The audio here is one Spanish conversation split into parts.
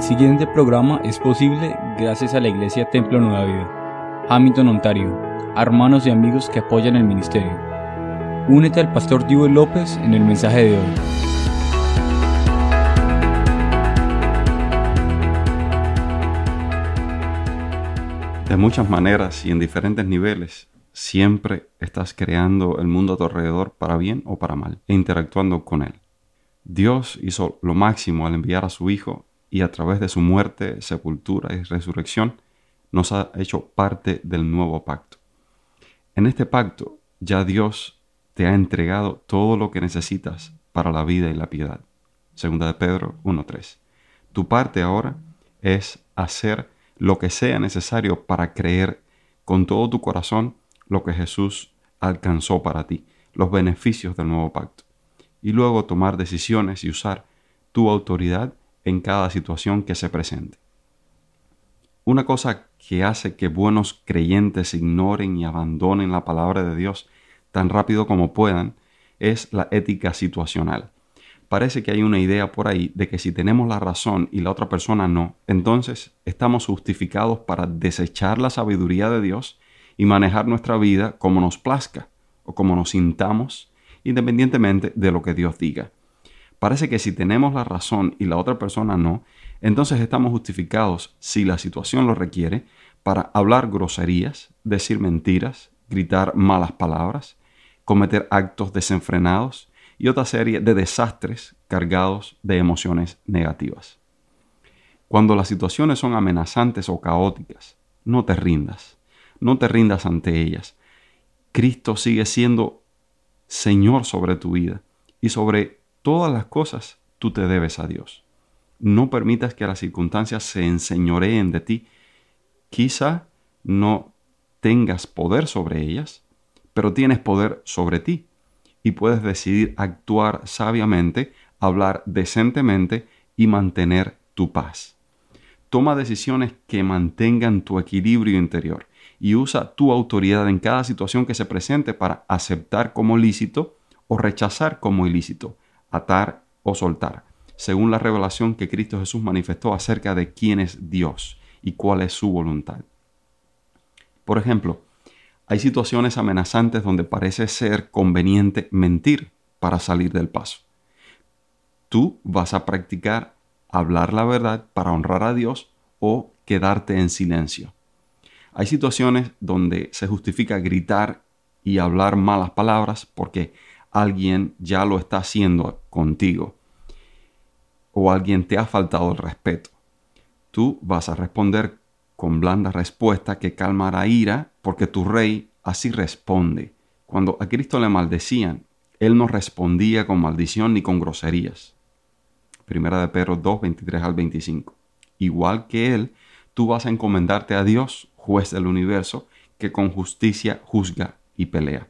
El siguiente programa es posible gracias a la Iglesia Templo Nueva Vida, Hamilton, Ontario, hermanos y amigos que apoyan el ministerio. Únete al pastor Divo López en el mensaje de hoy. De muchas maneras y en diferentes niveles, siempre estás creando el mundo a tu alrededor para bien o para mal e interactuando con él. Dios hizo lo máximo al enviar a su Hijo y a través de su muerte, sepultura y resurrección nos ha hecho parte del nuevo pacto. En este pacto ya Dios te ha entregado todo lo que necesitas para la vida y la piedad. Segunda de Pedro 1.3. Tu parte ahora es hacer lo que sea necesario para creer con todo tu corazón lo que Jesús alcanzó para ti, los beneficios del nuevo pacto y luego tomar decisiones y usar tu autoridad en cada situación que se presente. Una cosa que hace que buenos creyentes ignoren y abandonen la palabra de Dios tan rápido como puedan es la ética situacional. Parece que hay una idea por ahí de que si tenemos la razón y la otra persona no, entonces estamos justificados para desechar la sabiduría de Dios y manejar nuestra vida como nos plazca o como nos sintamos independientemente de lo que Dios diga. Parece que si tenemos la razón y la otra persona no, entonces estamos justificados, si la situación lo requiere, para hablar groserías, decir mentiras, gritar malas palabras, cometer actos desenfrenados y otra serie de desastres cargados de emociones negativas. Cuando las situaciones son amenazantes o caóticas, no te rindas, no te rindas ante ellas. Cristo sigue siendo Señor sobre tu vida y sobre todas las cosas tú te debes a Dios. No permitas que las circunstancias se enseñoreen de ti. Quizá no tengas poder sobre ellas, pero tienes poder sobre ti y puedes decidir actuar sabiamente, hablar decentemente y mantener tu paz. Toma decisiones que mantengan tu equilibrio interior y usa tu autoridad en cada situación que se presente para aceptar como lícito o rechazar como ilícito, atar o soltar, según la revelación que Cristo Jesús manifestó acerca de quién es Dios y cuál es su voluntad. Por ejemplo, hay situaciones amenazantes donde parece ser conveniente mentir para salir del paso. Tú vas a practicar hablar la verdad para honrar a Dios o quedarte en silencio. Hay situaciones donde se justifica gritar y hablar malas palabras porque alguien ya lo está haciendo contigo o alguien te ha faltado el respeto. Tú vas a responder con blanda respuesta que calmará ira porque tu rey así responde. Cuando a Cristo le maldecían, él no respondía con maldición ni con groserías. Primera de Pedro 2, 23 al 25. Igual que él, tú vas a encomendarte a Dios juez del universo, que con justicia juzga y pelea.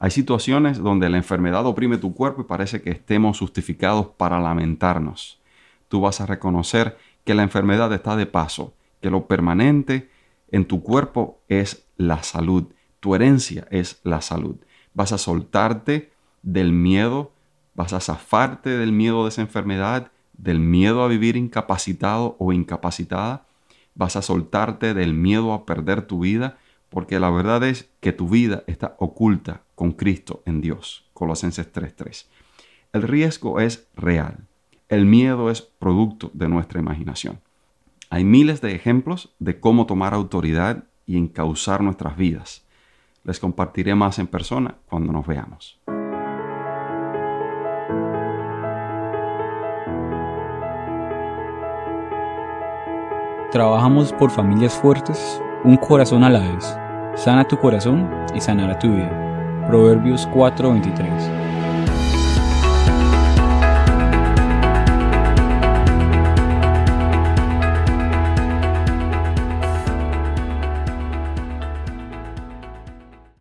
Hay situaciones donde la enfermedad oprime tu cuerpo y parece que estemos justificados para lamentarnos. Tú vas a reconocer que la enfermedad está de paso, que lo permanente en tu cuerpo es la salud, tu herencia es la salud. Vas a soltarte del miedo, vas a zafarte del miedo de esa enfermedad, del miedo a vivir incapacitado o incapacitada vas a soltarte del miedo a perder tu vida, porque la verdad es que tu vida está oculta con Cristo en Dios. Colosenses 3:3. El riesgo es real. El miedo es producto de nuestra imaginación. Hay miles de ejemplos de cómo tomar autoridad y encauzar nuestras vidas. Les compartiré más en persona cuando nos veamos. Trabajamos por familias fuertes, un corazón a la vez. Sana tu corazón y sanará tu vida. Proverbios 4:23